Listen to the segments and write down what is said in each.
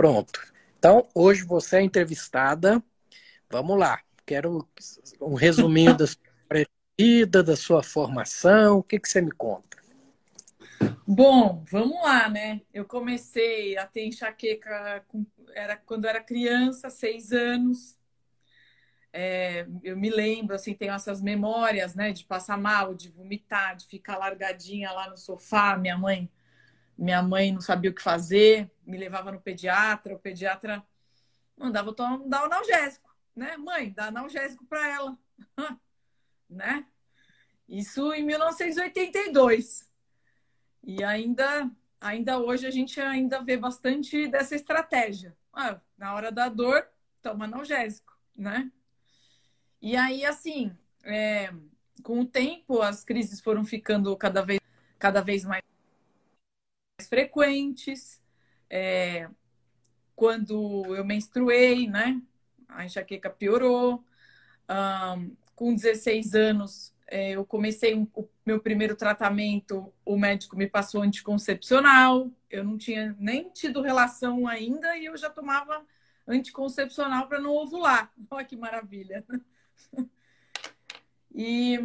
Pronto. Então, hoje você é entrevistada. Vamos lá. Quero um resuminho da sua vida, da sua formação. O que, que você me conta? Bom, vamos lá, né? Eu comecei a ter enxaqueca com, era, quando era criança, seis anos. É, eu me lembro, assim, tenho essas memórias, né? De passar mal, de vomitar, de ficar largadinha lá no sofá. Minha mãe minha mãe não sabia o que fazer, me levava no pediatra, o pediatra mandava tomar, dar analgésico, né? Mãe, dá analgésico para ela, né? Isso em 1982. E ainda, ainda hoje a gente ainda vê bastante dessa estratégia. Ah, na hora da dor, toma analgésico, né? E aí, assim, é, com o tempo, as crises foram ficando cada vez, cada vez mais frequentes. É, quando eu menstruei, né? A enxaqueca piorou. Um, com 16 anos, é, eu comecei um, o meu primeiro tratamento. O médico me passou anticoncepcional. Eu não tinha nem tido relação ainda e eu já tomava anticoncepcional para não ovular. Olha que maravilha! E,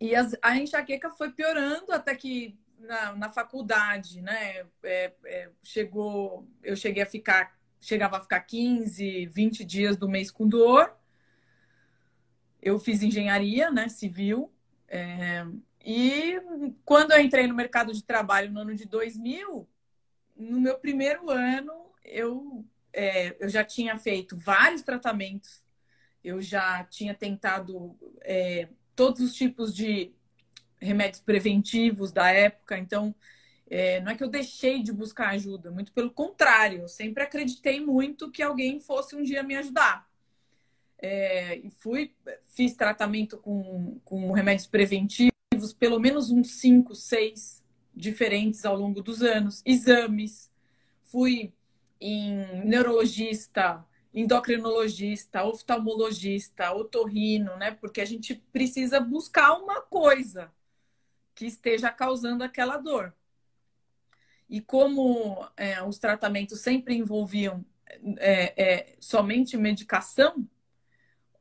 e as, a enxaqueca foi piorando até que na, na faculdade, né? É, é, chegou, eu cheguei a ficar, chegava a ficar 15, 20 dias do mês com dor. Eu fiz engenharia, né? Civil. É, e quando eu entrei no mercado de trabalho no ano de 2000, no meu primeiro ano, eu, é, eu já tinha feito vários tratamentos, eu já tinha tentado é, todos os tipos de remédios preventivos da época. Então, é, não é que eu deixei de buscar ajuda, muito pelo contrário, eu sempre acreditei muito que alguém fosse um dia me ajudar. É, e fui, fiz tratamento com, com remédios preventivos, pelo menos uns cinco, seis diferentes ao longo dos anos, exames, fui em neurologista, endocrinologista, oftalmologista, otorrino, né? Porque a gente precisa buscar uma coisa que esteja causando aquela dor. E como é, os tratamentos sempre envolviam é, é, somente medicação,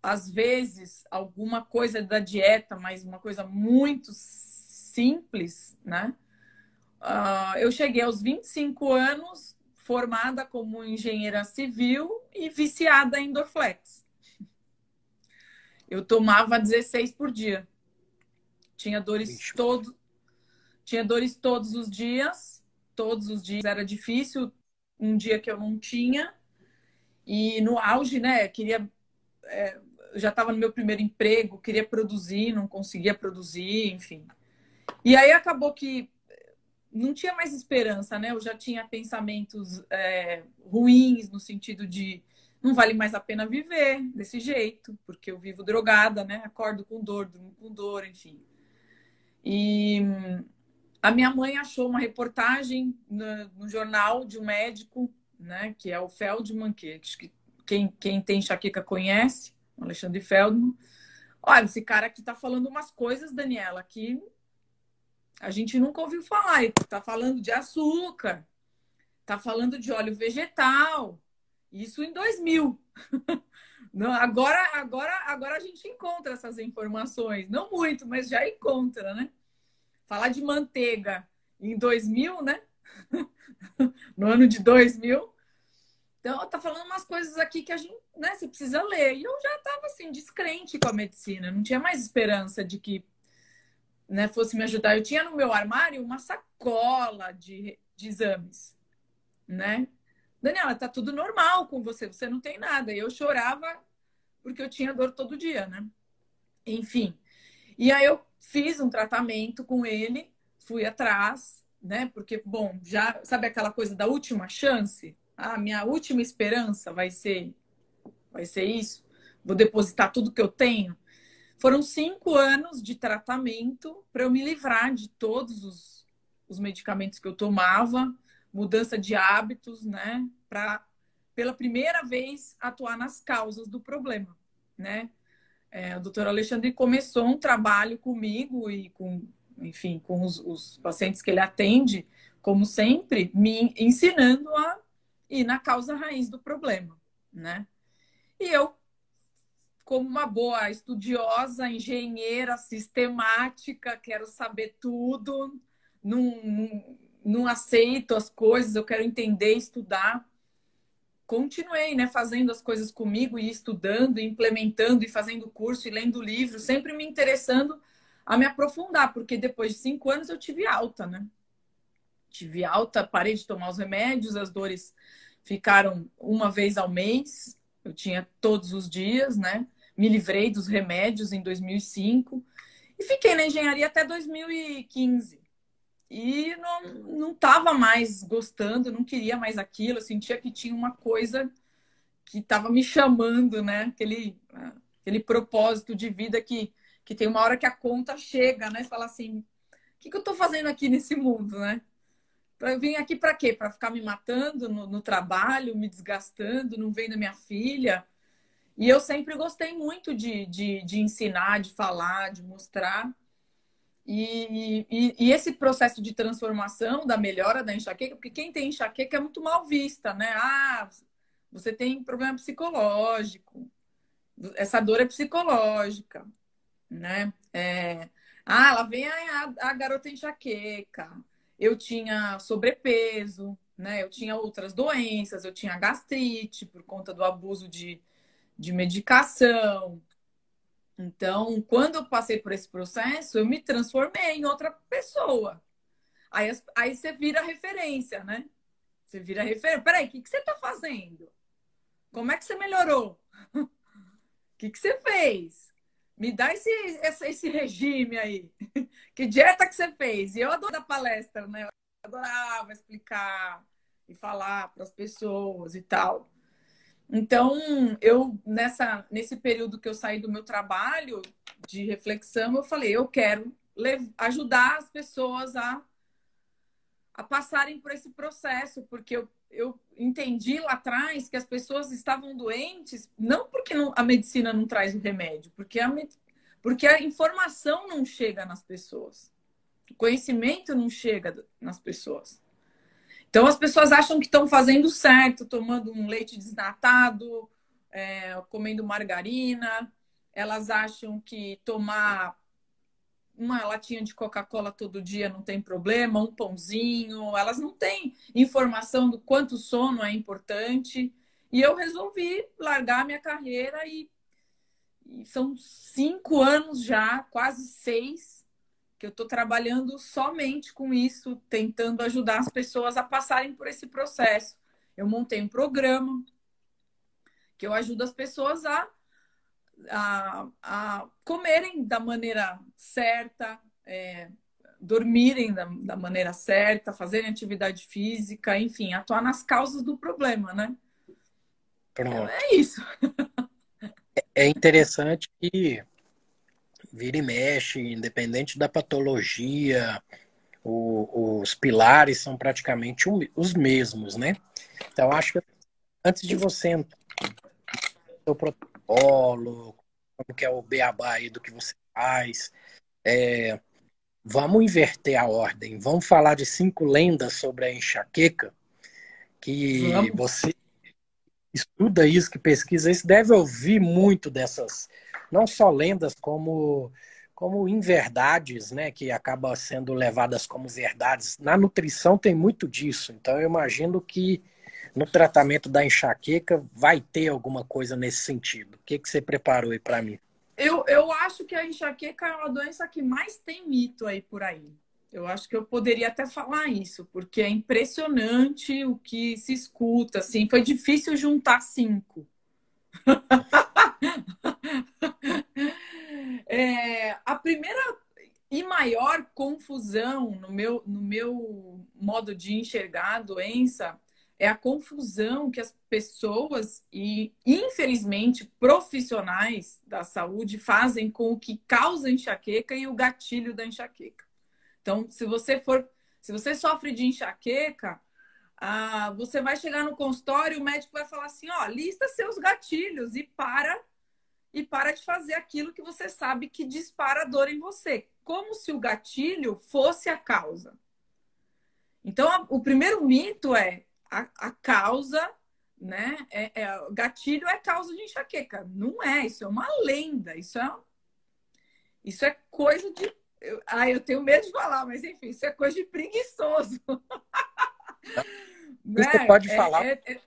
às vezes alguma coisa da dieta, mas uma coisa muito simples, né? Uh, eu cheguei aos 25 anos formada como engenheira civil e viciada em Dorflex. Eu tomava 16 por dia. Tinha dores todos, tinha dores todos os dias, todos os dias era difícil. Um dia que eu não tinha e no auge, né? Queria, é, já estava no meu primeiro emprego, queria produzir, não conseguia produzir, enfim. E aí acabou que não tinha mais esperança, né? Eu já tinha pensamentos é, ruins no sentido de não vale mais a pena viver desse jeito, porque eu vivo drogada, né? Acordo com dor, durmo com dor, enfim. E a minha mãe achou uma reportagem no, no jornal de um médico, né, que é o Feldman, que, que quem, quem tem enxaqueca conhece, Alexandre Feldman. Olha, esse cara aqui tá falando umas coisas, Daniela, que a gente nunca ouviu falar. Ele tá falando de açúcar, tá falando de óleo vegetal. Isso em 2000. Não, agora, agora, agora a gente encontra essas informações. Não muito, mas já encontra, né? Falar de manteiga em 2000, né? no ano de 2000. Então, tá falando umas coisas aqui que a gente, né, você precisa ler. E eu já estava assim, descrente com a medicina, não tinha mais esperança de que né, fosse me ajudar. Eu tinha no meu armário uma sacola de, de exames, né? Daniela, tá tudo normal com você, você não tem nada. E eu chorava porque eu tinha dor todo dia, né? Enfim. E aí eu fiz um tratamento com ele, fui atrás, né? Porque, bom, já sabe aquela coisa da última chance? Ah, minha última esperança vai ser, vai ser isso. Vou depositar tudo que eu tenho. Foram cinco anos de tratamento para eu me livrar de todos os, os medicamentos que eu tomava, mudança de hábitos, né? Para pela primeira vez atuar nas causas do problema, né? É, o doutor Alexandre começou um trabalho comigo e com, enfim, com os, os pacientes que ele atende, como sempre, me ensinando a ir na causa raiz do problema, né? E eu, como uma boa estudiosa, engenheira, sistemática, quero saber tudo, não, não, aceito as coisas, eu quero entender, estudar continuei, né, fazendo as coisas comigo e estudando, e implementando e fazendo curso e lendo livro, sempre me interessando a me aprofundar, porque depois de cinco anos eu tive alta, né? Tive alta, parei de tomar os remédios, as dores ficaram uma vez ao mês, eu tinha todos os dias, né? Me livrei dos remédios em 2005 e fiquei na engenharia até 2015 e não, não tava mais gostando, não queria mais aquilo, eu sentia que tinha uma coisa que estava me chamando, né? Aquele, aquele propósito de vida que, que tem uma hora que a conta chega, né? Fala assim, o que, que eu estou fazendo aqui nesse mundo, né? Eu vim aqui para quê? Para ficar me matando no, no, trabalho, me desgastando, não vendo minha filha. E eu sempre gostei muito de, de, de ensinar, de falar, de mostrar. E, e, e, esse processo de transformação da melhora da enxaqueca, porque quem tem enxaqueca é muito mal vista, né? Ah, você tem problema psicológico, essa dor é psicológica, né? É, ah, lá vem a, a, garota enxaqueca. Eu tinha sobrepeso, né? Eu tinha outras doenças, eu tinha gastrite por conta do abuso de, de medicação. Então, quando eu passei por esse processo, eu me transformei em outra pessoa. Aí, aí você vira referência, né? Você vira referência. Peraí, o que, que você está fazendo? Como é que você melhorou? O que, que você fez? Me dá esse, esse, esse regime aí. Que dieta que você fez? E eu adoro a palestra, né? Eu adorava explicar e falar para as pessoas e tal. Então, eu nessa nesse período que eu saí do meu trabalho de reflexão, eu falei, eu quero ajudar as pessoas a, a passarem por esse processo, porque eu, eu entendi lá atrás que as pessoas estavam doentes não porque não, a medicina não traz o remédio, porque a, porque a informação não chega nas pessoas. O conhecimento não chega nas pessoas. Então as pessoas acham que estão fazendo certo, tomando um leite desnatado, é, comendo margarina. Elas acham que tomar uma latinha de Coca-Cola todo dia não tem problema, um pãozinho. Elas não têm informação do quanto sono é importante. E eu resolvi largar minha carreira e, e são cinco anos já, quase seis, que eu estou trabalhando somente com isso, tentando ajudar as pessoas a passarem por esse processo. Eu montei um programa que eu ajudo as pessoas a, a, a comerem da maneira certa, é, dormirem da, da maneira certa, fazerem atividade física, enfim, atuar nas causas do problema, né? Pronto. É isso. É interessante que vira e mexe, independente da patologia, o, os pilares são praticamente os mesmos, né? Então, acho que antes de você entrar no protocolo, como que é o beabá aí do que você faz, é, vamos inverter a ordem. Vamos falar de cinco lendas sobre a enxaqueca, que vamos. você estuda isso, que pesquisa isso, deve ouvir muito dessas não só lendas como como inverdades, né, que acabam sendo levadas como verdades. Na nutrição tem muito disso. Então eu imagino que no tratamento da enxaqueca vai ter alguma coisa nesse sentido. O que, que você preparou aí para mim? Eu, eu acho que a enxaqueca é uma doença que mais tem mito aí por aí. Eu acho que eu poderia até falar isso, porque é impressionante o que se escuta. Assim, foi difícil juntar cinco. é, a primeira e maior confusão no meu, no meu modo de enxergar a doença é a confusão que as pessoas e, infelizmente, profissionais da saúde fazem com o que causa enxaqueca e o gatilho da enxaqueca. Então, se você for, se você sofre de enxaqueca, ah, você vai chegar no consultório, o médico vai falar assim: ó, lista seus gatilhos e para e para de fazer aquilo que você sabe que dispara dor em você, como se o gatilho fosse a causa. Então, a, o primeiro mito é a, a causa, né? É, é, gatilho é causa de enxaqueca. Não é, isso é uma lenda, isso é, isso é coisa de. Eu, ah, eu tenho medo de falar, mas enfim, isso é coisa de preguiçoso. né? Você pode é, falar. É, é,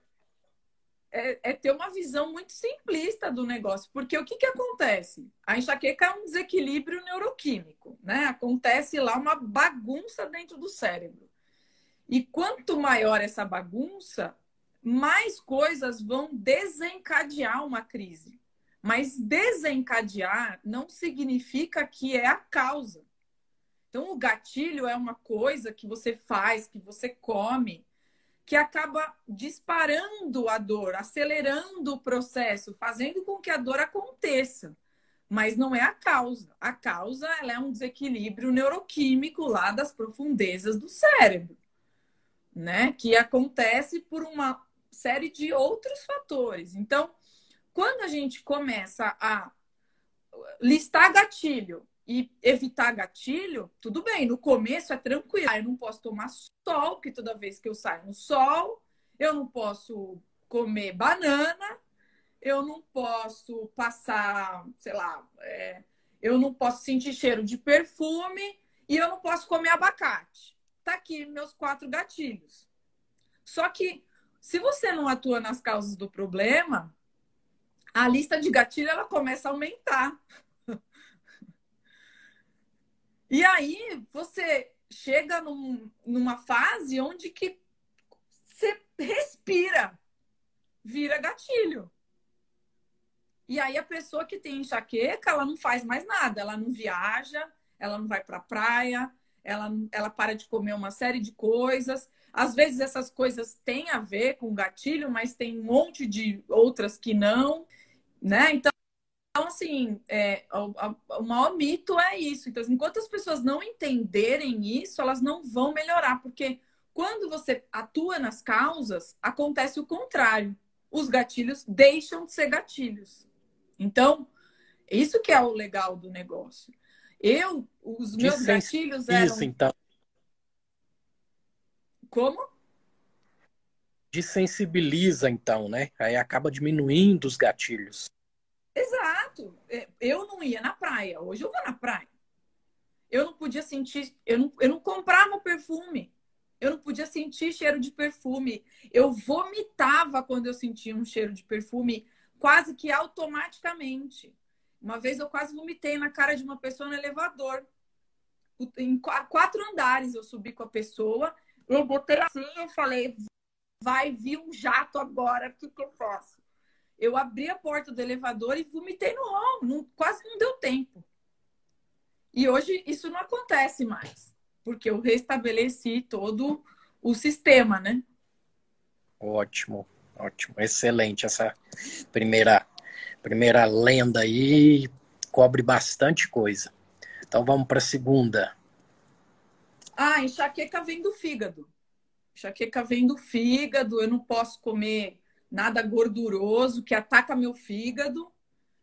é, é, ter uma visão muito simplista do negócio, porque o que, que acontece? A enxaqueca é um desequilíbrio neuroquímico, né? Acontece lá uma bagunça dentro do cérebro. E quanto maior essa bagunça, mais coisas vão desencadear uma crise. Mas desencadear não significa que é a causa. Então, o gatilho é uma coisa que você faz, que você come, que acaba disparando a dor, acelerando o processo, fazendo com que a dor aconteça. Mas não é a causa. A causa é um desequilíbrio neuroquímico lá das profundezas do cérebro né? Que acontece por uma série de outros fatores. Então, quando a gente começa a listar gatilho e evitar gatilho, tudo bem, no começo é tranquilo. Ah, eu não posso tomar sol, porque toda vez que eu saio no sol, eu não posso comer banana, eu não posso passar, sei lá, é, eu não posso sentir cheiro de perfume e eu não posso comer abacate tá aqui meus quatro gatilhos. Só que se você não atua nas causas do problema, a lista de gatilho ela começa a aumentar. E aí você chega num, numa fase onde que você respira, vira gatilho. E aí a pessoa que tem enxaqueca, ela não faz mais nada, ela não viaja, ela não vai para a praia, ela, ela para de comer uma série de coisas. Às vezes essas coisas têm a ver com gatilho, mas tem um monte de outras que não, né? Então, assim, é, o, o maior mito é isso. Então, enquanto as pessoas não entenderem isso, elas não vão melhorar, porque quando você atua nas causas, acontece o contrário. Os gatilhos deixam de ser gatilhos. Então, isso que é o legal do negócio. Eu, os meus gatilhos eram. Isso, então. Como? Desensibiliza, então, né? Aí acaba diminuindo os gatilhos. Exato. É, eu não ia na praia. Hoje eu vou na praia. Eu não podia sentir. Eu não, eu não comprava perfume. Eu não podia sentir cheiro de perfume. Eu vomitava quando eu sentia um cheiro de perfume, quase que automaticamente. Uma vez eu quase vomitei na cara de uma pessoa no elevador. Em quatro andares eu subi com a pessoa. Eu botei assim, eu falei, vai vir um jato agora, o que, que eu faço? Eu abri a porta do elevador e vomitei no hall. Não, quase não deu tempo. E hoje isso não acontece mais, porque eu restabeleci todo o sistema, né? Ótimo, ótimo, excelente essa primeira Primeira lenda aí cobre bastante coisa. Então vamos para a segunda. Ah, enxaqueca vem do fígado. Enxaqueca vem do fígado. Eu não posso comer nada gorduroso que ataca meu fígado,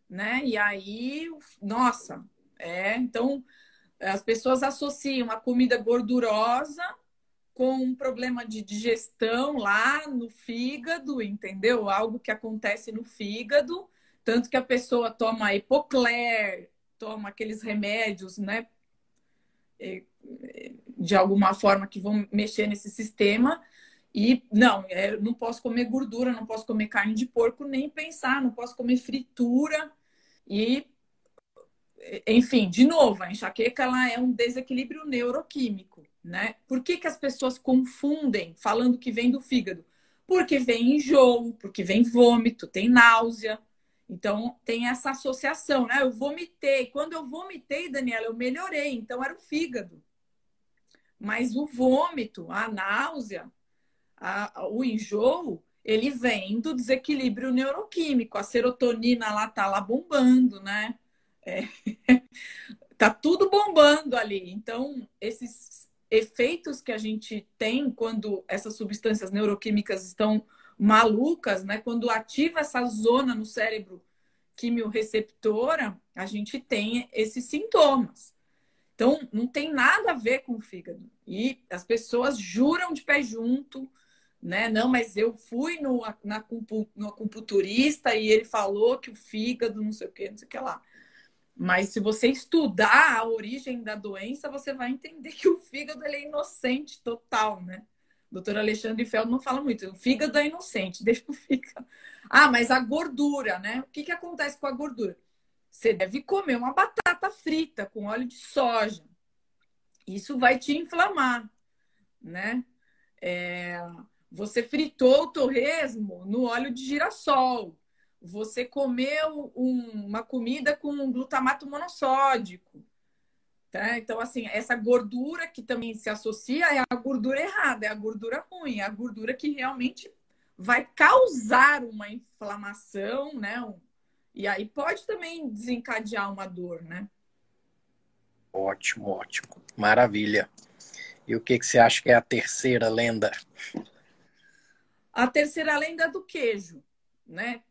né? E aí, nossa, é. Então, as pessoas associam a comida gordurosa com um problema de digestão lá no fígado, entendeu? Algo que acontece no fígado tanto que a pessoa toma Epocler, toma aqueles remédios, né? De alguma forma que vão mexer nesse sistema. E não, é, não posso comer gordura, não posso comer carne de porco, nem pensar, não posso comer fritura. E, enfim, de novo, a enxaqueca ela é um desequilíbrio neuroquímico, né? Por que, que as pessoas confundem falando que vem do fígado? Porque vem enjoo, porque vem vômito, tem náusea, Então, tem essa associação, né? Eu vomitei. Quando eu vomitei, Daniela, eu melhorei. Então, era o fígado. Mas o vômito, a náusea, a, o enjoo, ele vem do desequilíbrio neuroquímico. A serotonina lá tá lá bombando, né? É, tá tudo bombando ali. Então, esses efeitos que a gente tem quando essas substâncias neuroquímicas estão malucas, né? Quando ativa essa zona no cérebro quimiorreceptora, a gente tem esses sintomas. Então, não tem nada a ver com o fígado. E as pessoas juram de pé junto, né? Não, mas eu fui no, na, no acupunturista e ele falou que o fígado, não sei o que, não sei o que lá. Mas se você estudar a origem da doença, você vai entender que o fígado ele é inocente total, né? Doutor Alexandre Feld não fala muito. O fígado é inocente, deixa o fígado. Ah, mas a gordura, né? O que, que acontece com a gordura? Você deve comer uma batata frita com óleo de soja. Isso vai te inflamar, né? É... Você fritou o torresmo no óleo de girassol você comeu um, uma comida com glutamato monossódico. Tá? Então, assim, essa gordura que também se associa é a gordura errada, é a gordura ruim, é a gordura que realmente vai causar uma inflamação, né? E aí pode também desencadear uma dor, né? Ótimo, ótimo. Maravilha. E o que, que você acha que é a terceira lenda? A terceira lenda é do queijo, né?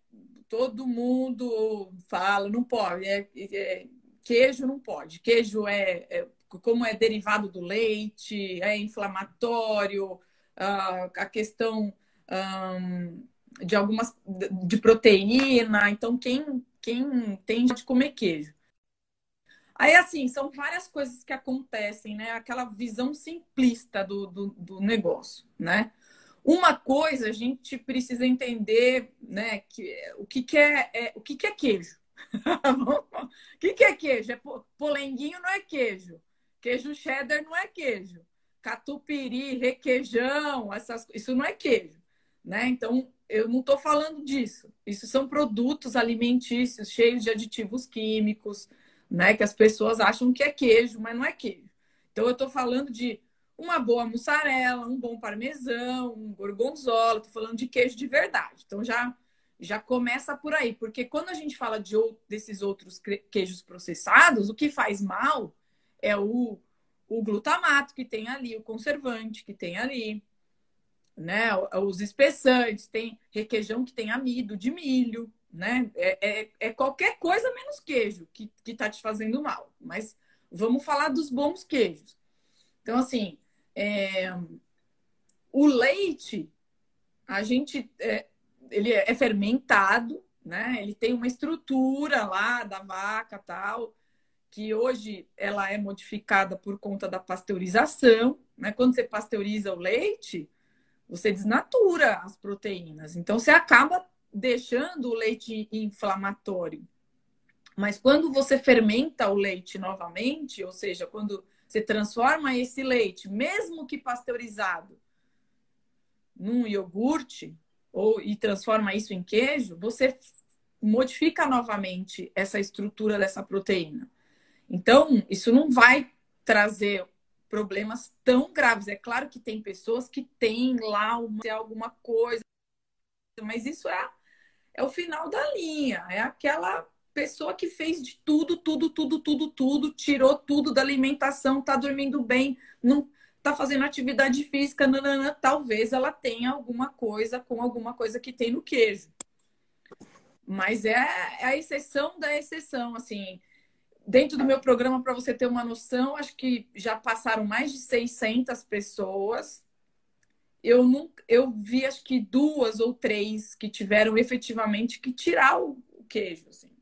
todo mundo fala, não pode, é, é, queijo não pode. Queijo é, é, como é derivado do leite, é inflamatório, uh, a questão de algumas de proteína. Então, quem, quem tem de comer queijo. Aí, assim, são várias coisas que acontecem, né? Aquela visão simplista do, do, do negócio, né? Uma coisa a gente precisa entender, né, que o que, que é, é, o que, que é queijo. o que, que é queijo? É polenguinho não é queijo. Queijo cheddar não é queijo. Catupiry, requeijão, essas, isso não é queijo, né? Então, eu não estou falando disso. Isso são produtos alimentícios cheios de aditivos químicos, né? Que as pessoas acham que é queijo, mas não é queijo. Então, eu estou falando de uma boa mussarela, um bom parmesão, um gorgonzola, tô falando de queijo de verdade. Então já já começa por aí, porque quando a gente fala de desses outros queijos processados, o que faz mal é o, o glutamato que tem ali, o conservante que tem ali, né? Os espessantes, tem requeijão que tem amido de milho, né? É, é, é qualquer coisa menos queijo que, que tá te fazendo mal. Mas vamos falar dos bons queijos. Então, assim, é, o leite, a gente, é, ele é fermentado, né? Ele tem uma estrutura lá da vaca tal, que hoje ela é modificada por conta da pasteurização, né? Quando você pasteuriza o leite, você desnatura as proteínas. Então você acaba deixando o leite inflamatório. Mas quando você fermenta o leite novamente, ou seja, quando você transforma esse leite, mesmo que pasteurizado, num iogurte ou e transforma isso em queijo, você modifica novamente essa estrutura dessa proteína. Então, isso não vai trazer problemas tão graves. É claro que tem pessoas que têm lá uma, alguma coisa, mas isso é, é o final da linha, é aquela pessoa que fez de tudo, tudo, tudo, tudo, tudo, tirou tudo da alimentação, tá dormindo bem, não tá fazendo atividade física, nanana, talvez ela tenha alguma coisa com alguma coisa que tem no queijo. Mas é, é a exceção da exceção, assim. Dentro do meu programa, para você ter uma noção, acho que já passaram mais de 600 pessoas. Eu, nunca, eu vi, acho que duas ou três que tiveram efetivamente que tirar o, o queijo, assim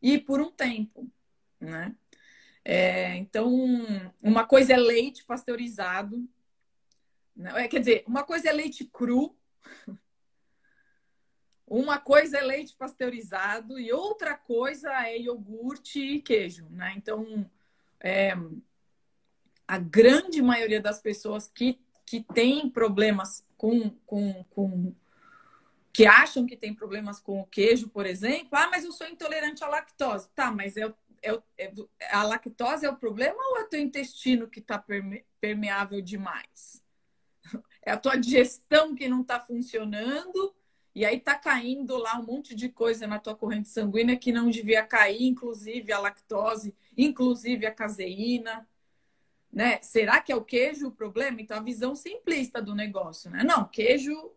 e por um tempo, né? É, então, uma coisa é leite pasteurizado, né? quer dizer, uma coisa é leite cru, uma coisa é leite pasteurizado e outra coisa é iogurte e queijo, né? Então, é, a grande maioria das pessoas que, que tem problemas com, com, com que acham que tem problemas com o queijo, por exemplo. Ah, mas eu sou intolerante à lactose. Tá, mas é, é, é a lactose é o problema ou é o teu intestino que está permeável demais? É a tua digestão que não está funcionando e aí tá caindo lá um monte de coisa na tua corrente sanguínea que não devia cair, inclusive a lactose, inclusive a caseína. Né? Será que é o queijo o problema? Então, a visão simplista do negócio, né? Não, queijo.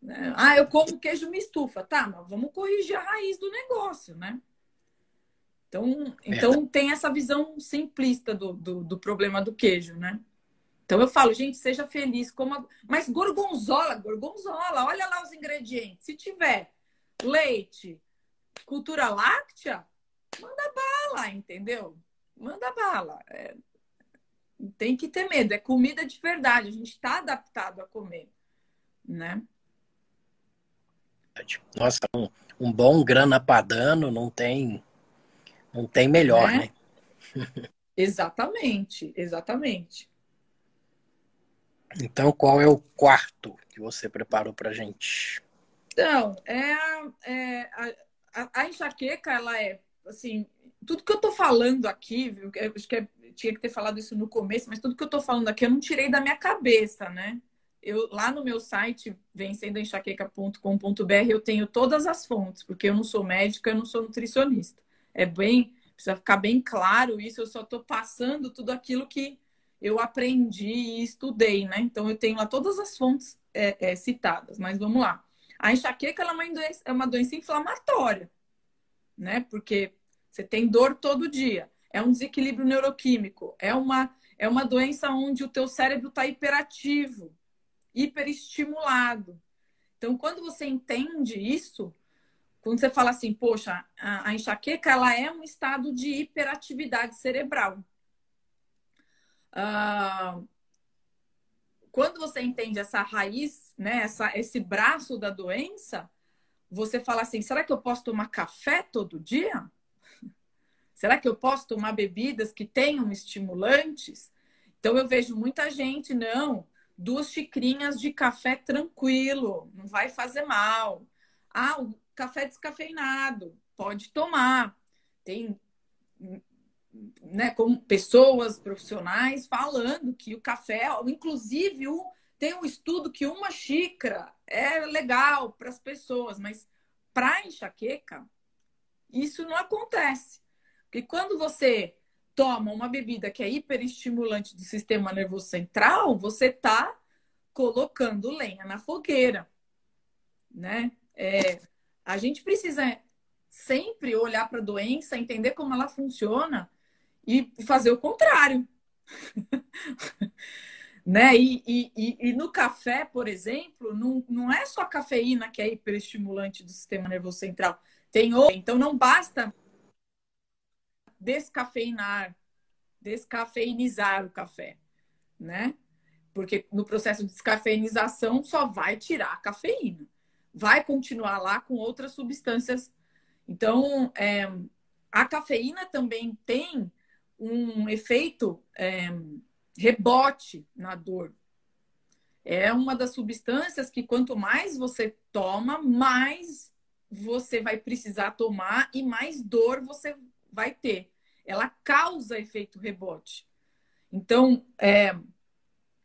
Né? Ah, eu como queijo me estufa. Tá, mas vamos corrigir a raiz do negócio, né? Então, então tem essa visão simplista do, do, do problema do queijo, né? Então eu falo, gente, seja feliz. Coma... Mas gorgonzola, gorgonzola, olha lá os ingredientes. Se tiver leite, cultura láctea, manda bala, entendeu? Manda bala. É... Tem que ter medo. É comida de verdade. A gente está adaptado a comer, né? Nossa, um, um bom grana padano não tem, não tem melhor, né? né? exatamente, exatamente. Então, qual é o quarto que você preparou para gente? Então, é, é a, a, a, enxaqueca, ela é assim, tudo que eu tô falando aqui, viu? Eu acho que é, tinha que ter falado isso no começo, mas tudo que eu tô falando aqui eu não tirei da minha cabeça, né? Eu, lá no meu site, vencendoenxaqueca.com.br, eu tenho todas as fontes, porque eu não sou médica, eu não sou nutricionista. É bem, precisa ficar bem claro isso, eu só tô passando tudo aquilo que eu aprendi e estudei, né? Então eu tenho lá todas as fontes é, é, citadas, mas vamos lá. A enxaqueca é, uma doença, é uma doença inflamatória, né? Porque você tem dor todo dia, é um desequilíbrio neuroquímico, é uma, é uma doença onde o teu cérebro está hiperativo, hiperestimulado. Então, quando você entende isso, quando você fala assim, poxa, a, a enxaqueca ela é um estado de hiperatividade cerebral. Uh, quando você entende essa raiz, né, essa, esse braço da doença, você fala assim: será que eu posso tomar café todo dia? Será que eu posso tomar bebidas que tenham estimulantes? Então eu vejo muita gente, não, duas xicrinhas de café tranquilo, não vai fazer mal. Ah, o café descafeinado, pode tomar. Tem né, como pessoas profissionais falando que o café, inclusive, um, tem um estudo que uma xícara é legal para as pessoas, mas para enxaqueca, isso não acontece. Porque quando você toma uma bebida que é hiperestimulante do sistema nervoso central, você está colocando lenha na fogueira, né? É, a gente precisa sempre olhar para a doença, entender como ela funciona e fazer o contrário. né? E, e, e, no café, por exemplo, não, não é só a cafeína que é hiperestimulante do sistema nervoso central. Tem outra. Então não basta descafeinar, descafeinizar o café, né? Porque no processo de descafeinização só vai tirar a cafeína. Vai continuar lá com outras substâncias. Então, é, a cafeína também tem um efeito é, rebote na dor. É uma das substâncias que quanto mais você toma, mais você vai precisar tomar e mais dor você vai ter. Ela causa efeito rebote. Então, é,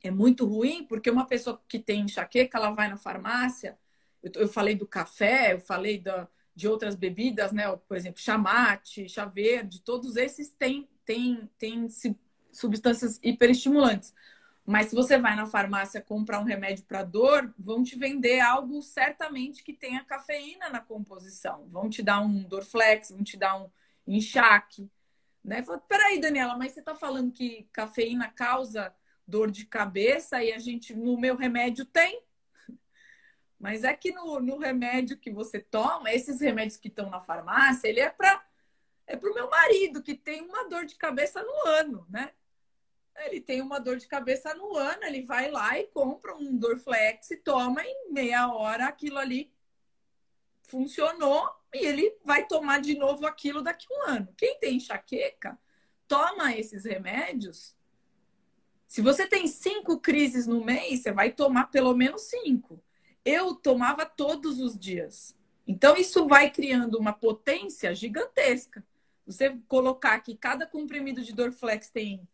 é muito ruim, porque uma pessoa que tem enxaqueca, ela vai na farmácia. Eu, eu falei do café, eu falei da, de outras bebidas, né? Por exemplo, chamate, chá verde, todos esses têm tem, tem substâncias hiperestimulantes. Mas se você vai na farmácia comprar um remédio para dor, vão te vender algo certamente que tenha cafeína na composição. Vão te dar um Dorflex, vão te dar um enxaque. Né? Peraí, Daniela, mas você está falando que cafeína causa dor de cabeça e a gente, no meu remédio, tem? Mas é que no, no remédio que você toma, esses remédios que estão na farmácia, ele é para é para o meu marido, que tem uma dor de cabeça no ano, né? Ele tem uma dor de cabeça no ano, ele vai lá e compra um Dorflex e toma em meia hora aquilo ali funcionou e ele vai tomar de novo aquilo daqui a um ano. Quem tem enxaqueca, toma esses remédios. Se você tem cinco crises no mês, você vai tomar pelo menos cinco. eu tomava todos os dias. Então, isso vai criando uma potência gigantesca. Você colocar que cada comprimido de Dorflex tem,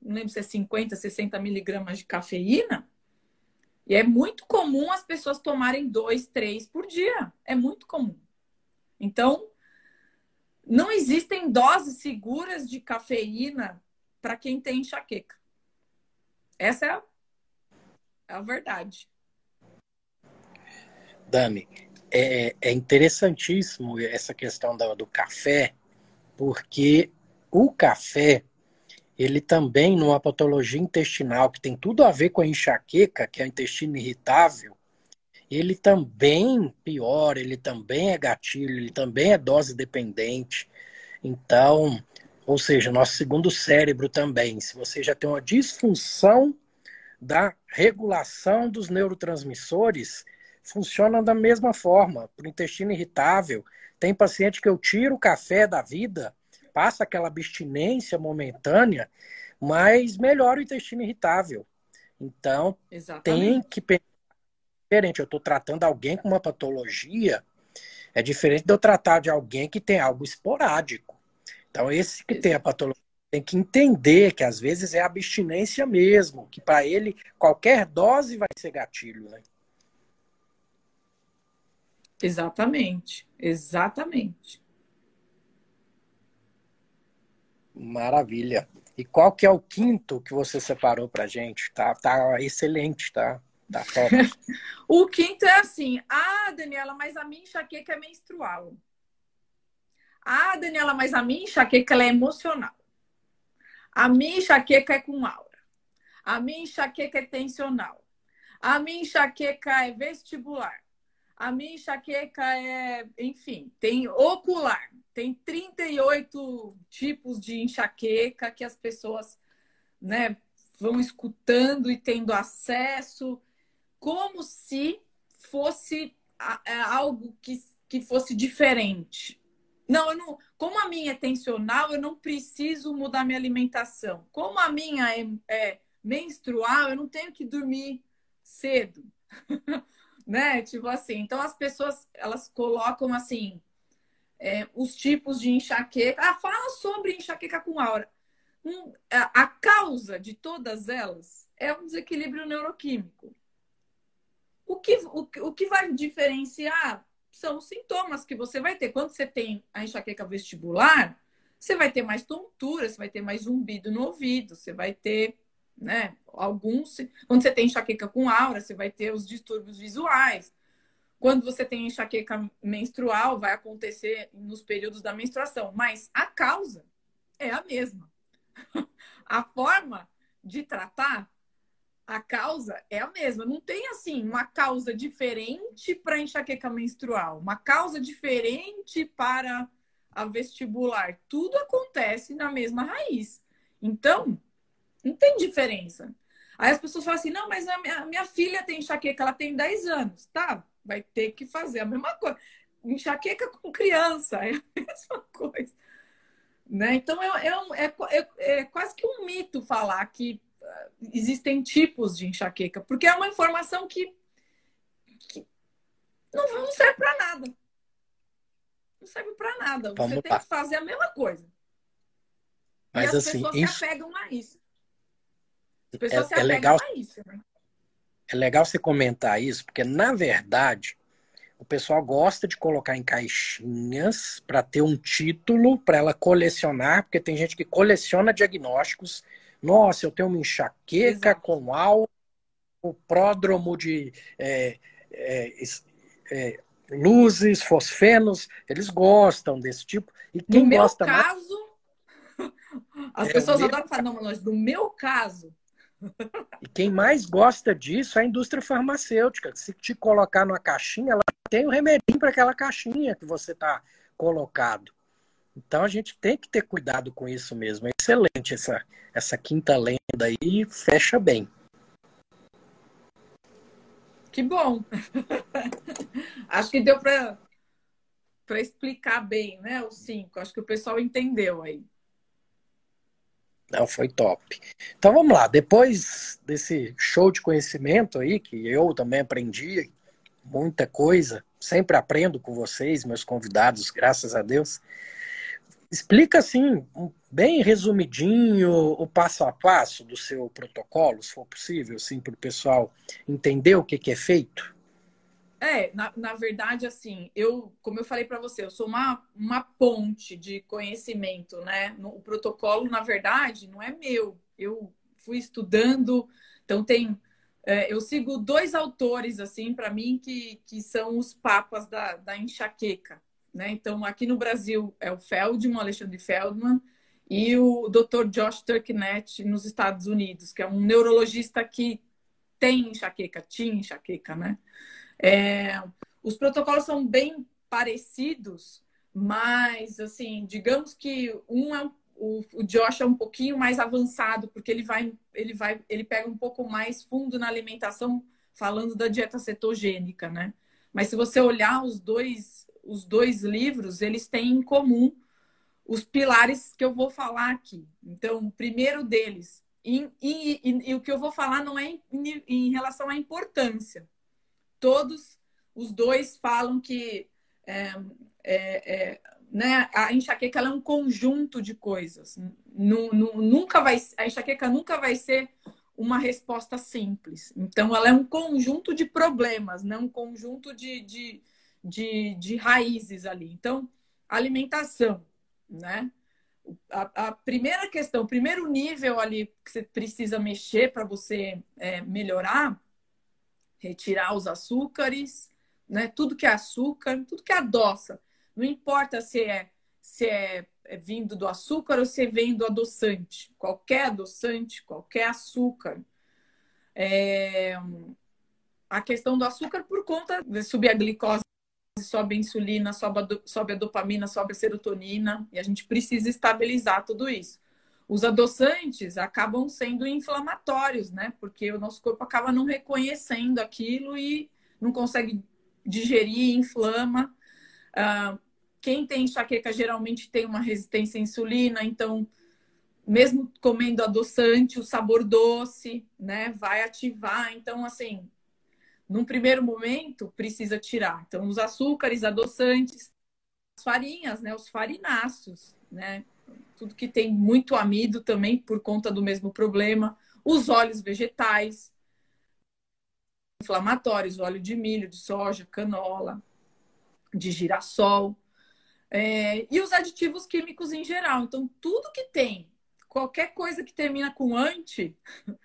não lembro se é 50, 60 miligramas de cafeína, e é muito comum as pessoas tomarem dois, três por dia. É muito comum. Então, não existem doses seguras de cafeína para quem tem enxaqueca. Essa é a, é a verdade. Dani, é, é, interessantíssimo essa questão do, do café, porque o café ele também, numa patologia intestinal que tem tudo a ver com a enxaqueca, que é o intestino irritável, ele também piora, ele também é gatilho, ele também é dose dependente. Então, ou seja, nosso segundo cérebro também, se você já tem uma disfunção da regulação dos neurotransmissores, funciona da mesma forma. Para o intestino irritável, tem paciente que eu tiro o café da vida, passa aquela abstinência momentânea, mas melhora o intestino irritável. Então, Exatamente. tem que pensar diferente. Eu estou tratando alguém com uma patologia, é diferente de eu tratar de alguém que tem algo esporádico. Então, esse que tem a patologia tem que entender que às vezes é abstinência mesmo, que para ele qualquer dose vai ser gatilho, né? Exatamente, exatamente. Maravilha. E qual que é o quinto que você separou pra gente? Tá, tá excelente, tá? Tá top. o quinto é assim: ah, Daniela, mas a minha enxaqueca é menstrual. Ah, Daniela, mas a minha enxaqueca é emocional. A minha enxaqueca é com aura. A minha enxaqueca é tensional. A minha enxaqueca é vestibular. A minha enxaqueca é, enfim, tem ocular. Tem 38 tipos de enxaqueca que as pessoas né, vão escutando e tendo acesso, como se fosse é, algo que, que fosse diferente. Não, eu não, como a minha é tensional, eu não preciso mudar minha alimentação. Como a minha é, é menstrual, eu não tenho que dormir cedo. né? Tipo assim, então as pessoas elas colocam assim é, os tipos de enxaqueca. Ah, fala sobre enxaqueca com aura. Um, a, a causa de todas elas é um desequilíbrio neuroquímico. O que, o, o que vai diferenciar são os sintomas que você vai ter. Quando você tem a enxaqueca vestibular, você vai ter mais tontura, você vai ter mais zumbido no ouvido, você vai ter, né, alguns. Quando você tem enxaqueca com aura, você vai ter os distúrbios visuais. Quando você tem enxaqueca menstrual, vai acontecer nos períodos da menstruação, mas a causa é a mesma. a forma de tratar a causa é a mesma. Não tem assim uma causa diferente para enxaqueca menstrual, uma causa diferente para a vestibular. Tudo acontece na mesma raiz. Então, não tem diferença. Aí as pessoas falam assim: não, mas a minha, a minha filha tem enxaqueca, ela tem 10 anos. Tá, vai ter que fazer a mesma coisa. Enxaqueca com criança é a mesma coisa. Né? Então, é, é, é, é quase que um mito falar que uh, existem tipos de enxaqueca, porque é uma informação que, que não, não serve para nada. Não serve para nada. Vamos Você tem que fazer a mesma coisa. Mas, e as assim, pessoas isso... se apegam a isso. As pessoas é, se é legal... a isso. Né? É legal você comentar isso, porque na verdade o pessoal gosta de colocar em caixinhas para ter um título para ela colecionar, porque tem gente que coleciona diagnósticos. Nossa, eu tenho uma enxaqueca Exato. com álcool, pródromo de é, é, é, luzes, fosfenos. Eles gostam desse tipo. E quem no gosta meu caso, mais... as é, pessoas adoram falar, não, mas no meu caso, e quem mais gosta disso é a indústria farmacêutica. Se te colocar numa caixinha, ela tem o remedinho para aquela caixinha que você está colocado. Então a gente tem que ter cuidado com isso mesmo. É excelente essa, essa quinta lenda aí, fecha bem. Que bom. Acho que deu para explicar bem, né? Os cinco. Acho que o pessoal entendeu aí. Não, foi top. Então vamos lá, depois desse show de conhecimento aí, que eu também aprendi muita coisa. Sempre aprendo com vocês, meus convidados, graças a Deus. Explica assim, bem resumidinho, o passo a passo do seu protocolo, se for possível, assim, para o pessoal entender o que, que é feito. É, na, na verdade, assim, eu, como eu falei para você, eu sou uma, uma ponte de conhecimento, né? O protocolo, na verdade, não é meu. Eu fui estudando, então tem. É, eu sigo dois autores, assim, para mim, que, que são os papas da, da enxaqueca, né? Então, aqui no Brasil é o Feldman, Alexandre Feldman, e o Dr. Josh Turknett nos Estados Unidos, que é um neurologista que tem enxaqueca, tinha enxaqueca, né? É, os protocolos são bem parecidos, mas, assim, digamos que um é o, o Josh é um pouquinho mais avançado, porque ele vai, ele vai, ele pega um pouco mais fundo na alimentação, falando da dieta cetogênica, né? Mas se você olhar os dois, os dois livros, eles têm em comum os pilares que eu vou falar aqui. Então, o primeiro deles, e, e, e, e o que eu vou falar não é em, em relação à importância, todos os dois falam que é, é, é, né, a enxaqueca é um conjunto de coisas. nunca vai, a enxaqueca nunca vai ser uma resposta simples. Então, ela é um conjunto de problemas, né? um conjunto de, de, de, de raízes ali. Então, alimentação, né? A, a, primeira questão, o primeiro nível ali que você precisa mexer para você é, melhorar retirar os açúcares, né? Tudo que é açúcar, tudo que é adoça. Não importa se é se é, é vindo do açúcar ou se vem do adoçante. Qualquer adoçante, qualquer açúcar. É... A questão do açúcar por conta de subir a glicose, sobe a insulina, sobe a, sobe a dopamina, sobe a serotonina, e a gente precisa estabilizar tudo isso. Os adoçantes acabam sendo inflamatórios, né? Porque o nosso corpo acaba não reconhecendo aquilo e não consegue digerir, inflama. Uh, quem tem enxaqueca geralmente tem uma resistência à insulina, então, mesmo comendo adoçante, o sabor doce, né, vai ativar. Então, assim, num primeiro momento, precisa tirar. Então, os açúcares, adoçantes, as farinhas, né, os farináceos, né, tudo que tem muito amido também por conta do mesmo problema, os óleos vegetais, inflamatórios, óleo de milho, de soja, canola, de girassol, é, e os aditivos químicos em geral. Então, tudo que tem, qualquer coisa que termina com anti,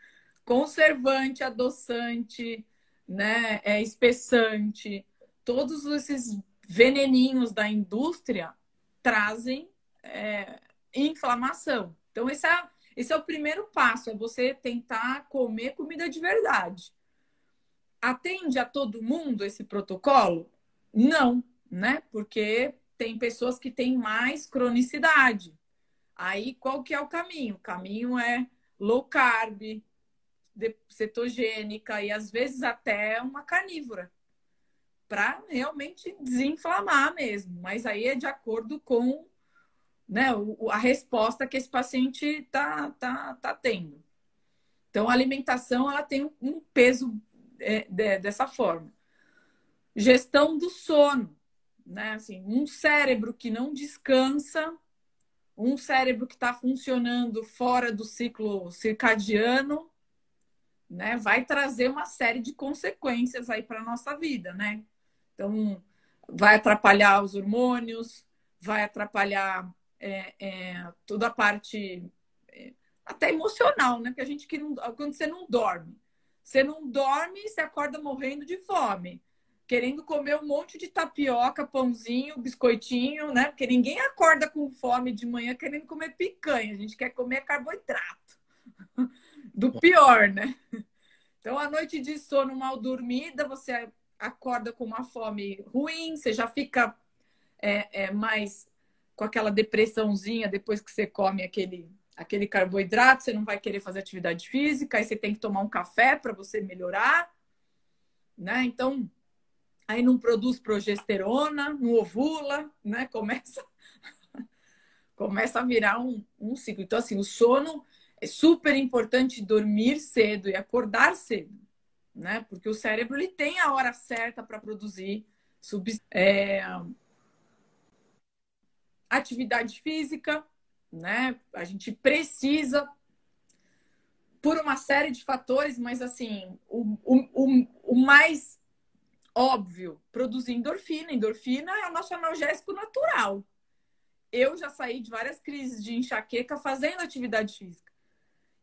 conservante, adoçante, né, é, espessante, todos esses veneninhos da indústria trazem é, inflamação. Então, esse é, esse é o primeiro passo, é você tentar comer comida de verdade. Atende a todo mundo esse protocolo? Não, né? Porque tem pessoas que têm mais cronicidade. Aí, qual que é o caminho? O caminho é low carb, cetogênica e às vezes até uma carnívora para realmente desinflamar mesmo. Mas aí é de acordo com né, a resposta que esse paciente está tá, tá tendo. Então, a alimentação ela tem um peso é, de, dessa forma. Gestão do sono, né? Assim, um cérebro que não descansa, um cérebro que está funcionando fora do ciclo circadiano, né? Vai trazer uma série de consequências aí para a nossa vida, né? Então, vai atrapalhar os hormônios, vai atrapalhar é, é, toda a parte é, até emocional, né? Porque a gente que não, quando você não dorme, você não dorme, você acorda morrendo de fome, querendo comer um monte de tapioca, pãozinho, biscoitinho, né? Porque ninguém acorda com fome de manhã querendo comer picanha, a gente quer comer carboidrato. Do pior, né? Então, a noite de sono mal dormida, você acorda com uma fome ruim, você já fica é, é, mais com aquela depressãozinha depois que você come aquele, aquele carboidrato, você não vai querer fazer atividade física, aí você tem que tomar um café para você melhorar, né? Então, aí não produz progesterona, não ovula, né? Começa começa a virar um, um ciclo. Então, assim, o sono é super importante dormir cedo e acordar cedo. né? Porque o cérebro ele tem a hora certa para produzir é... atividade física, né? A gente precisa por uma série de fatores, mas assim, o, o, o mais óbvio, produzir endorfina. Endorfina é o nosso analgésico natural. Eu já saí de várias crises de enxaqueca fazendo atividade física.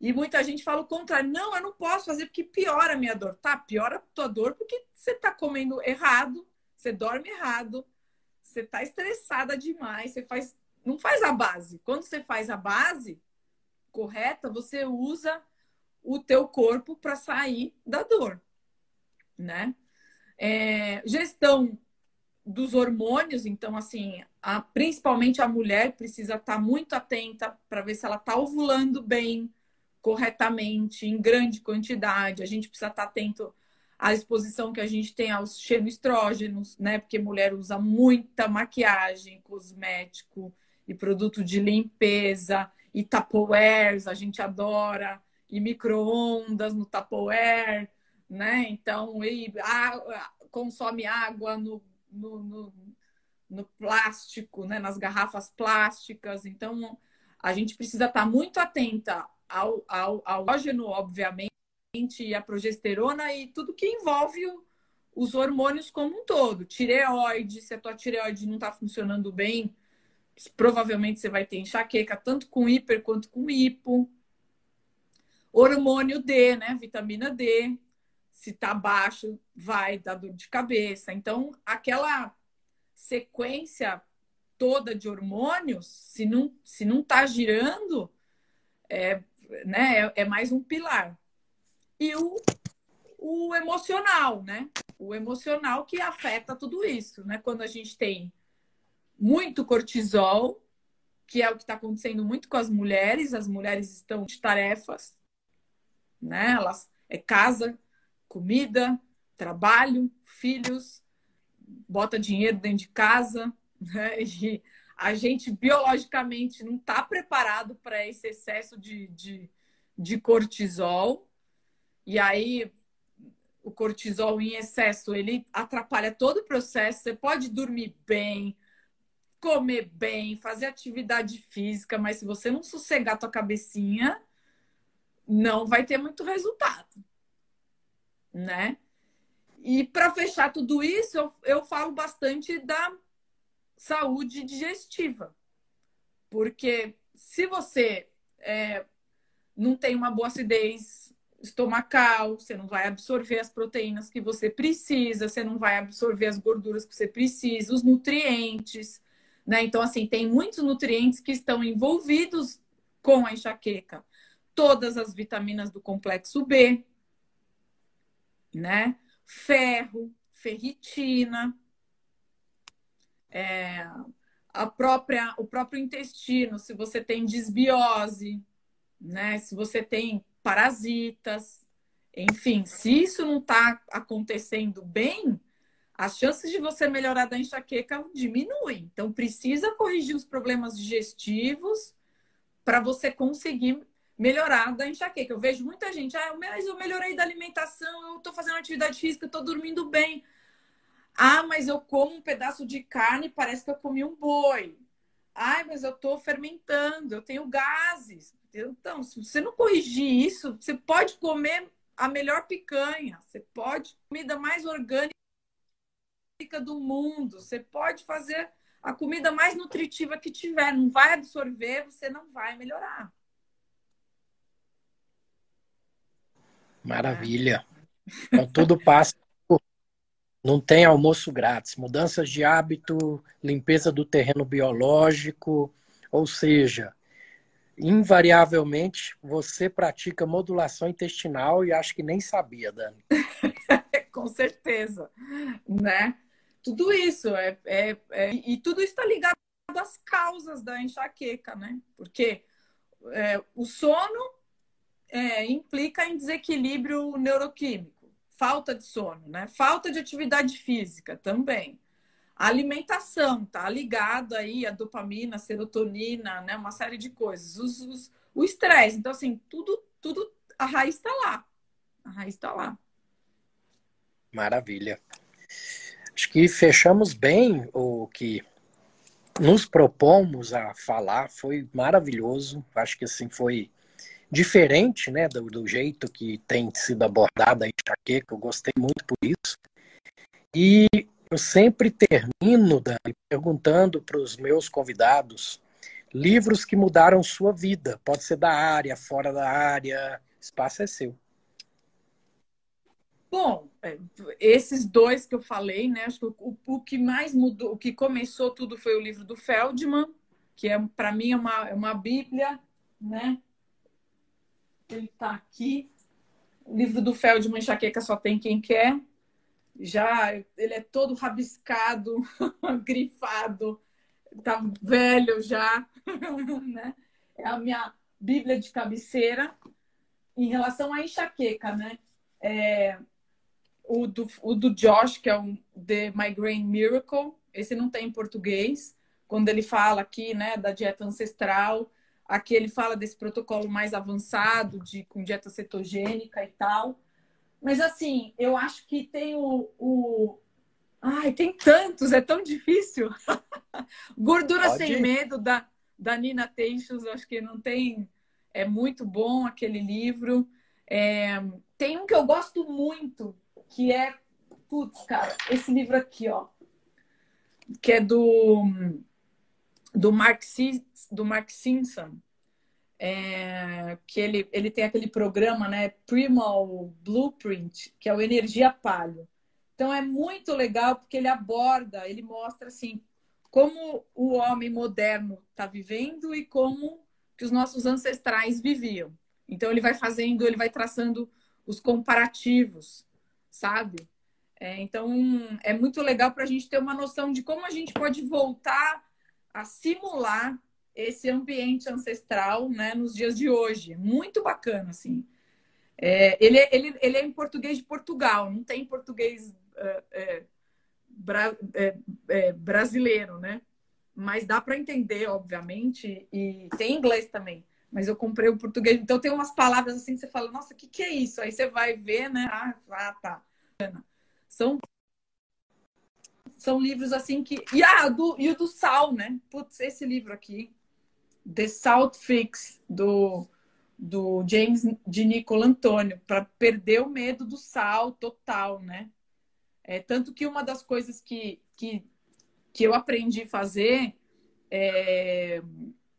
E muita gente fala o contrário. Não, eu não posso fazer porque piora a minha dor. Tá, piora a tua dor porque você tá comendo errado, você dorme errado, você tá estressada demais, você faz não faz a base. Quando você faz a base correta, você usa o teu corpo para sair da dor, né? É, gestão dos hormônios, então assim, a, principalmente a mulher precisa estar tá muito atenta para ver se ela está ovulando bem, corretamente, em grande quantidade. A gente precisa estar tá atento à exposição que a gente tem aos xenoestrógenos, né? Porque mulher usa muita maquiagem, cosmético e produto de limpeza e Tupperwares, a gente adora, e micro-ondas no Tupperware, né? Então, e a, consome água no, no, no, no plástico, né? nas garrafas plásticas. Então, a gente precisa estar muito atenta ao, ao, ao ógeno, obviamente, a progesterona e tudo que envolve os hormônios como um todo. Tireoide, se a tua tireoide não está funcionando bem, provavelmente você vai ter enxaqueca, tanto com hiper quanto com hipo. Hormônio D, né? Vitamina D. Se tá baixo, vai dar dor de cabeça. Então, aquela sequência toda de hormônios, se não, se não tá girando, é, né, é, é mais um pilar. E o, o emocional, né? O emocional que afeta tudo isso, né? Quando a gente tem muito cortisol, que é o que está acontecendo muito com as mulheres. As mulheres estão de tarefas, né? Elas é casa, comida, trabalho, filhos, bota dinheiro dentro de casa, né? E a gente biologicamente não está preparado para esse excesso de, de, de cortisol. E aí o cortisol em excesso ele atrapalha todo o processo. Você pode dormir bem, comer bem, fazer atividade física, mas se você não sossegar a tua cabecinha, não vai ter muito resultado, né? E para fechar tudo isso, eu, eu falo bastante da saúde digestiva, porque se você é, não tem uma boa acidez estomacal, você não vai absorver as proteínas que você precisa, você não vai absorver as gorduras que você precisa, os nutrientes. Né? Então, assim, tem muitos nutrientes que estão envolvidos com a enxaqueca. Todas as vitaminas do complexo B, né? Ferro, ferritina, é, a própria, o próprio intestino, se você tem desbiose, né? Se você tem parasitas, enfim, se isso não está acontecendo bem, as chances de você melhorar da enxaqueca diminuem. Então, precisa corrigir os problemas digestivos para você conseguir melhorar da enxaqueca. Eu vejo muita gente, ah, mas eu melhorei da alimentação, eu estou fazendo atividade física, estou dormindo bem. Ah, mas eu como um pedaço de carne, parece que eu comi um boi. Ai, mas eu estou fermentando, eu tenho gases. Então, se você não corrigir isso, você pode comer a melhor picanha, você pode comida mais orgânica do mundo. Você pode fazer a comida mais nutritiva que tiver, não vai absorver, você não vai melhorar. Maravilha. Então tudo passa. Não tem almoço grátis. Mudanças de hábito, limpeza do terreno biológico, ou seja, invariavelmente você pratica modulação intestinal e acho que nem sabia, Dani. Com certeza, né? tudo isso é, é, é e tudo está ligado às causas da enxaqueca, né? Porque é, o sono é, implica em desequilíbrio neuroquímico, falta de sono, né? Falta de atividade física também. A alimentação tá ligado aí a dopamina, a serotonina, né? Uma série de coisas. Os, os, o estresse. Então, assim, tudo, tudo, a raiz está lá. A raiz está lá. Maravilha. Acho que fechamos bem o que nos propomos a falar. Foi maravilhoso. Acho que assim foi diferente, né, do, do jeito que tem sido abordada a enxaqueca. Eu gostei muito por isso. E eu sempre termino Dani, perguntando para os meus convidados livros que mudaram sua vida. Pode ser da área, fora da área. Espaço é seu. Bom, é, esses dois que eu falei, né? Acho que o, o que mais mudou, o que começou tudo foi o livro do Feldman, que é para mim é uma, é uma bíblia, né? Ele está aqui. O livro do Feldman, Enxaqueca Só Tem Quem Quer. Já ele é todo rabiscado, grifado, tá velho já, né? É a minha bíblia de cabeceira. Em relação à enxaqueca, né? É, o, do, o do Josh, que é o The Migraine Miracle, esse não tem em português. Quando ele fala aqui, né, da dieta ancestral, Aqui ele fala desse protocolo mais avançado, de com dieta cetogênica e tal. Mas assim, eu acho que tem o. o... Ai, tem tantos, é tão difícil. Gordura Pode. Sem Medo, da, da Nina Teixos, acho que não tem. É muito bom aquele livro. É... Tem um que eu gosto muito, que é. Putz, cara, esse livro aqui, ó. Que é do do Mark, do Mark Simpson, é, que ele, ele tem aquele programa, né, Primal Blueprint, que é o Energia Palio. Então é muito legal porque ele aborda, ele mostra assim como o homem moderno está vivendo e como que os nossos ancestrais viviam. Então ele vai fazendo, ele vai traçando os comparativos, sabe? É, então é muito legal para a gente ter uma noção de como a gente pode voltar a simular esse ambiente ancestral né, nos dias de hoje. Muito bacana, assim. É, ele, ele, ele é em português de Portugal, não tem português é, é, é, é, brasileiro, né? Mas dá para entender, obviamente, e tem inglês também. Mas eu comprei o português, então tem umas palavras assim que você fala, nossa, o que, que é isso? Aí você vai ver, né? Ah, ah tá. São são livros assim que. E, ah, do, e o do Sal, né? Putz, esse livro aqui. The Salt Fix, do, do James de Nicola Antônio, para perder o medo do sal total, né? É, tanto que uma das coisas que, que, que eu aprendi a fazer é,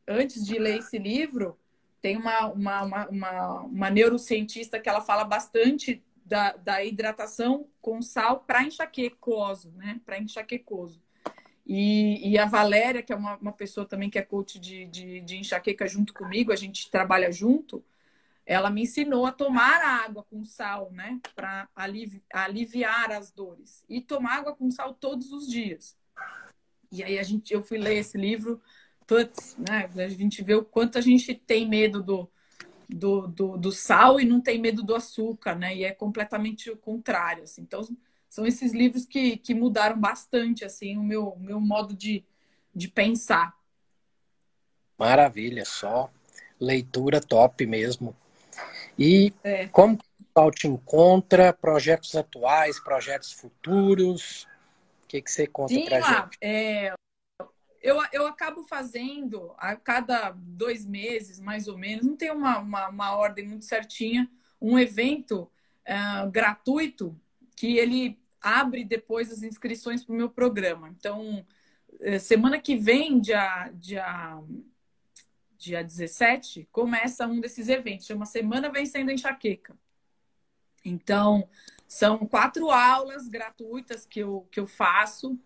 antes de ler esse livro, tem uma, uma, uma, uma, uma neurocientista que ela fala bastante da, da hidratação com sal para enxaquecoso, né? Para enxaquecoso. E, e, a Valéria, que é uma, uma pessoa também que é coach de, de, de, enxaqueca junto comigo, a gente trabalha junto, ela me ensinou a tomar água com sal, né? Para alivi aliviar as dores. E tomar água com sal todos os dias. E aí a gente, eu fui ler esse livro, putz, né? A gente vê o quanto a gente tem medo do, do, do, do, sal e não tem medo do açúcar, né? E é completamente o contrário. Assim. Então, são esses livros que, que mudaram bastante assim o meu, meu modo de, de pensar. Maravilha, só leitura top mesmo. E é. como o pessoal te encontra? Projetos atuais, projetos futuros? O que, que você conta Sim, pra gente? É, eu, eu acabo fazendo a cada dois meses, mais ou menos, não tem uma, uma, uma ordem muito certinha, um evento uh, gratuito que ele abre depois as inscrições para o meu programa. Então, eh, semana que vem, dia, dia, dia 17, começa um desses eventos, chama Semana Vencendo a Enxaqueca. Então, são quatro aulas gratuitas que eu, que eu faço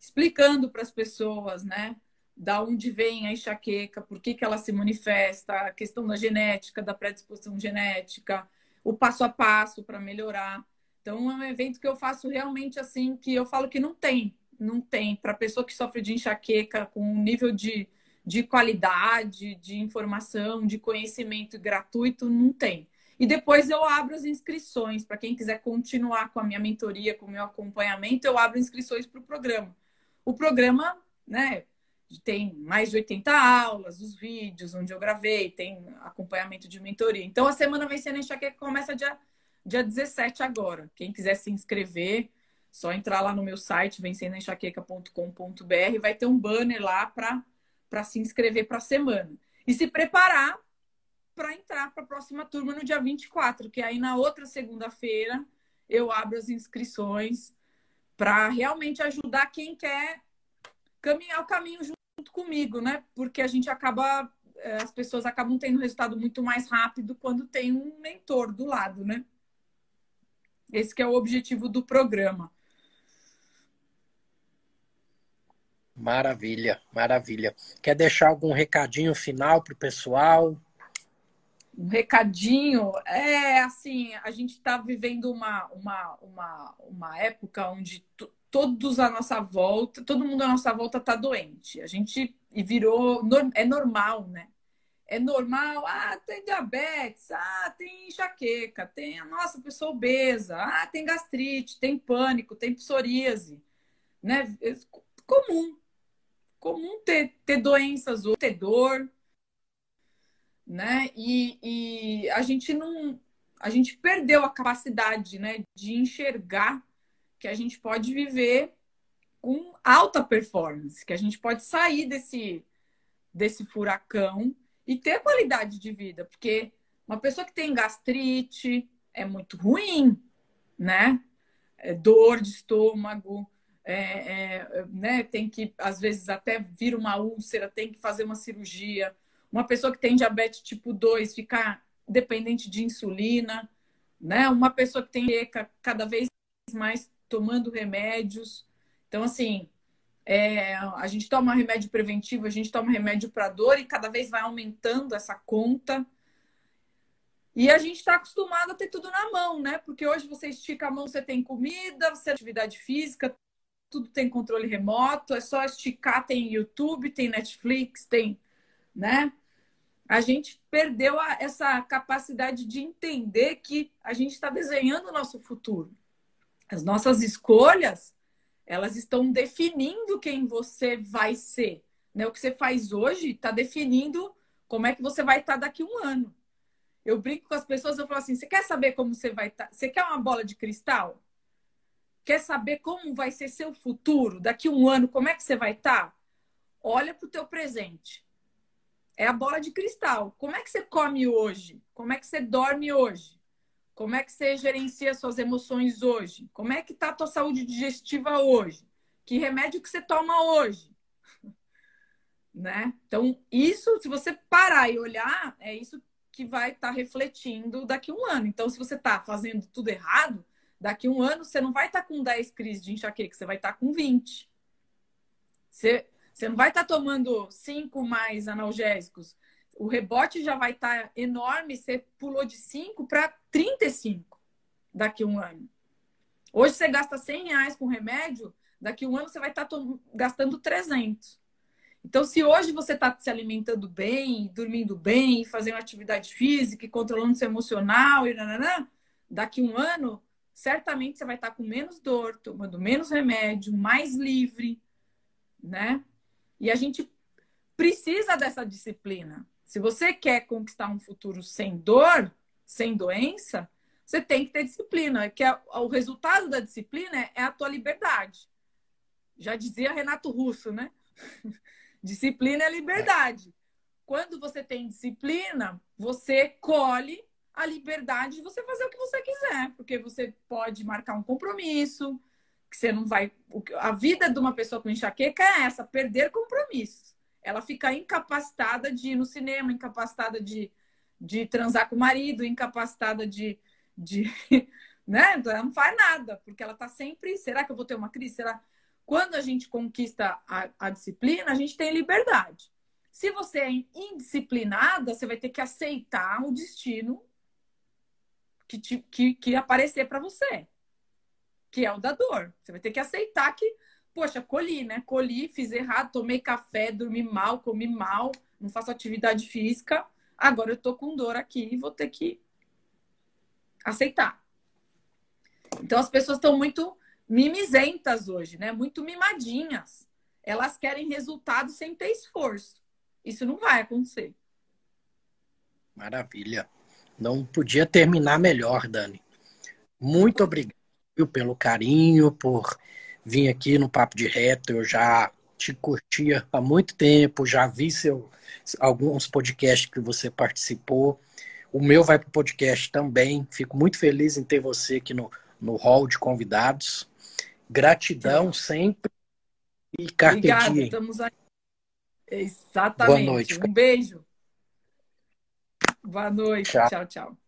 explicando para as pessoas, né? Da onde vem a enxaqueca, por que, que ela se manifesta, a questão da genética, da predisposição genética, o passo a passo para melhorar. Então, é um evento que eu faço realmente assim, que eu falo que não tem, não tem. Para pessoa que sofre de enxaqueca, com um nível de, de qualidade, de informação, de conhecimento gratuito, não tem. E depois eu abro as inscrições para quem quiser continuar com a minha mentoria, com o meu acompanhamento, eu abro inscrições para o programa. O programa, né, tem mais de 80 aulas, os vídeos onde eu gravei, tem acompanhamento de mentoria. Então, a semana vem sendo enxaqueca começa dia dia 17 agora. Quem quiser se inscrever, só entrar lá no meu site, vencendoenxaqueca.com.br, vai ter um banner lá para se inscrever para a semana. E se preparar para entrar para a próxima turma no dia 24, que aí na outra segunda-feira eu abro as inscrições para realmente ajudar quem quer caminhar o caminho junto comigo, né? Porque a gente acaba, eh, as pessoas acabam tendo resultado muito mais rápido quando tem um mentor do lado, né? Esse que é o objetivo do programa. Maravilha, maravilha. Quer deixar algum recadinho final para o pessoal? um recadinho. É assim, a gente está vivendo uma, uma, uma, uma época onde todos à nossa volta, todo mundo à nossa volta está doente. A gente e virou é normal, né? É normal, ah, tem diabetes, ah, tem enxaqueca, tem a nossa pessoa obesa, ah, tem gastrite, tem pânico, tem psoríase, né? É comum, comum ter, ter doenças ou ter dor, né? E, e a gente não, a gente perdeu a capacidade, né, de enxergar que a gente pode viver com alta performance, que a gente pode sair desse desse furacão e ter qualidade de vida, porque uma pessoa que tem gastrite é muito ruim, né? É dor de estômago, é, é, né? Tem que às vezes até vir uma úlcera, tem que fazer uma cirurgia uma pessoa que tem diabetes tipo 2 ficar dependente de insulina, né? Uma pessoa que tem ECA cada vez mais tomando remédios. Então, assim, é, a gente toma remédio preventivo, a gente toma remédio para dor e cada vez vai aumentando essa conta. E a gente está acostumado a ter tudo na mão, né? Porque hoje você estica a mão, você tem comida, você tem atividade física, tudo tem controle remoto, é só esticar, tem YouTube, tem Netflix, tem né? A gente perdeu a, essa capacidade de entender que a gente está desenhando o nosso futuro. As nossas escolhas, elas estão definindo quem você vai ser. Né? O que você faz hoje está definindo como é que você vai estar tá daqui a um ano. Eu brinco com as pessoas, eu falo assim: você quer saber como você vai estar? Tá? Você quer uma bola de cristal? Quer saber como vai ser seu futuro daqui a um ano? Como é que você vai estar? Tá? Olha para o teu presente é a bola de cristal. Como é que você come hoje? Como é que você dorme hoje? Como é que você gerencia suas emoções hoje? Como é que tá a tua saúde digestiva hoje? Que remédio que você toma hoje? né? Então, isso, se você parar e olhar, é isso que vai estar tá refletindo daqui a um ano. Então, se você está fazendo tudo errado, daqui a um ano você não vai estar tá com 10 crises de enxaqueca, você vai estar tá com 20. Você, você não vai estar tá tomando cinco mais analgésicos. O rebote já vai estar tá enorme. Você pulou de 5 para 35 daqui a um ano. Hoje você gasta 100 reais com remédio, daqui a um ano você vai estar tá gastando 300. Então, se hoje você está se alimentando bem, dormindo bem, fazendo atividade física, controlando seu emocional e nananã, daqui a um ano, certamente você vai estar tá com menos dor, tomando menos remédio, mais livre, né? E a gente precisa dessa disciplina. Se você quer conquistar um futuro sem dor, sem doença, você tem que ter disciplina. Que é, o resultado da disciplina é a tua liberdade. Já dizia Renato Russo, né? disciplina é liberdade. Quando você tem disciplina, você colhe a liberdade de você fazer o que você quiser, porque você pode marcar um compromisso, que você não vai. A vida de uma pessoa com enxaqueca é essa: perder compromissos. Ela fica incapacitada de ir no cinema, incapacitada de, de transar com o marido, incapacitada de. de né? Ela não faz nada, porque ela está sempre. Será que eu vou ter uma crise? Será? Quando a gente conquista a, a disciplina, a gente tem liberdade. Se você é indisciplinada, você vai ter que aceitar o destino que, te, que, que aparecer para você que é o da dor. Você vai ter que aceitar que, poxa, colhi, né? Colhi, fiz errado, tomei café, dormi mal, comi mal, não faço atividade física. Agora eu tô com dor aqui e vou ter que aceitar. Então as pessoas estão muito mimizentas hoje, né? Muito mimadinhas. Elas querem resultado sem ter esforço. Isso não vai acontecer. Maravilha. Não podia terminar melhor, Dani. Muito obrigado pelo carinho, por vir aqui no Papo de Reto. Eu já te curtia há muito tempo, já vi seu, alguns podcasts que você participou. O meu vai para o podcast também. Fico muito feliz em ter você aqui no, no hall de convidados. Gratidão sempre. E carpe Obrigada, estamos aí. Exatamente. Boa noite. Um beijo. Boa noite. Tchau, tchau. tchau.